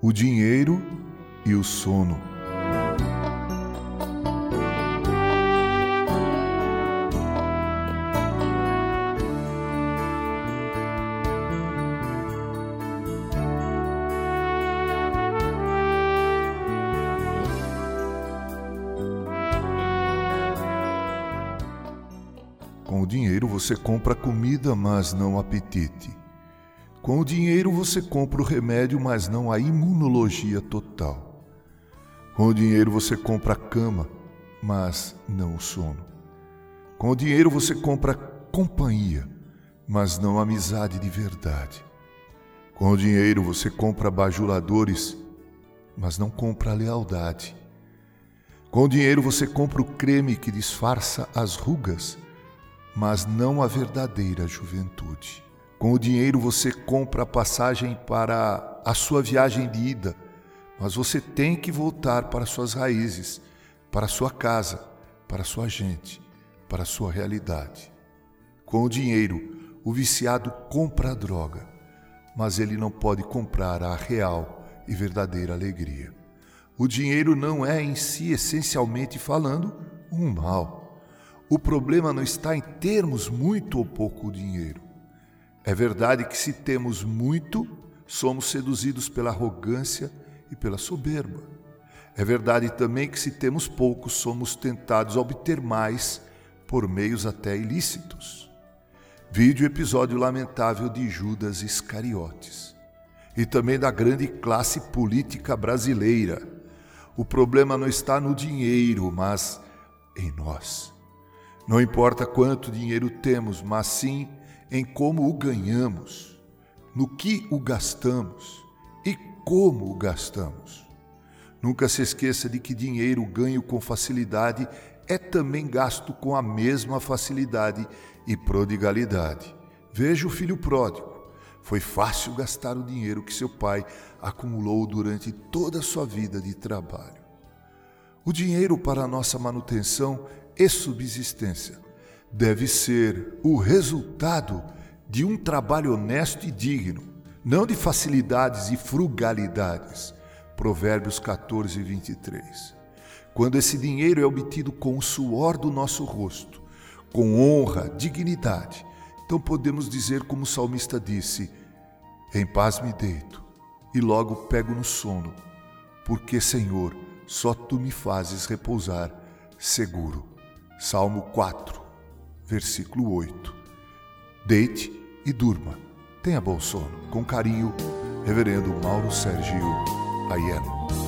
o dinheiro e o sono. Com o dinheiro você compra comida, mas não apetite. Com o dinheiro você compra o remédio, mas não a imunologia total. Com o dinheiro você compra a cama, mas não o sono. Com o dinheiro você compra companhia, mas não amizade de verdade. Com o dinheiro você compra bajuladores, mas não compra lealdade. Com o dinheiro você compra o creme que disfarça as rugas, mas não a verdadeira juventude. Com o dinheiro você compra a passagem para a sua viagem de ida, mas você tem que voltar para suas raízes, para sua casa, para sua gente, para sua realidade. Com o dinheiro, o viciado compra a droga, mas ele não pode comprar a real e verdadeira alegria. O dinheiro não é em si, essencialmente falando, um mal. O problema não está em termos muito ou pouco dinheiro. É verdade que se temos muito, somos seduzidos pela arrogância e pela soberba. É verdade também que se temos pouco, somos tentados a obter mais por meios até ilícitos. Vide o episódio lamentável de Judas Iscariotes e também da grande classe política brasileira. O problema não está no dinheiro, mas em nós. Não importa quanto dinheiro temos, mas sim em como o ganhamos, no que o gastamos e como o gastamos. Nunca se esqueça de que dinheiro ganho com facilidade é também gasto com a mesma facilidade e prodigalidade. Veja o filho pródigo. Foi fácil gastar o dinheiro que seu pai acumulou durante toda a sua vida de trabalho. O dinheiro para a nossa manutenção e subsistência deve ser o resultado de um trabalho honesto e digno, não de facilidades e frugalidades. Provérbios 14, 23. Quando esse dinheiro é obtido com o suor do nosso rosto, com honra, dignidade, então podemos dizer, como o salmista disse: Em paz me deito e logo pego no sono, porque, Senhor, só tu me fazes repousar seguro. Salmo 4, versículo 8. Deite e durma. Tenha bom sono. Com carinho, Reverendo Mauro Sergio Aiello.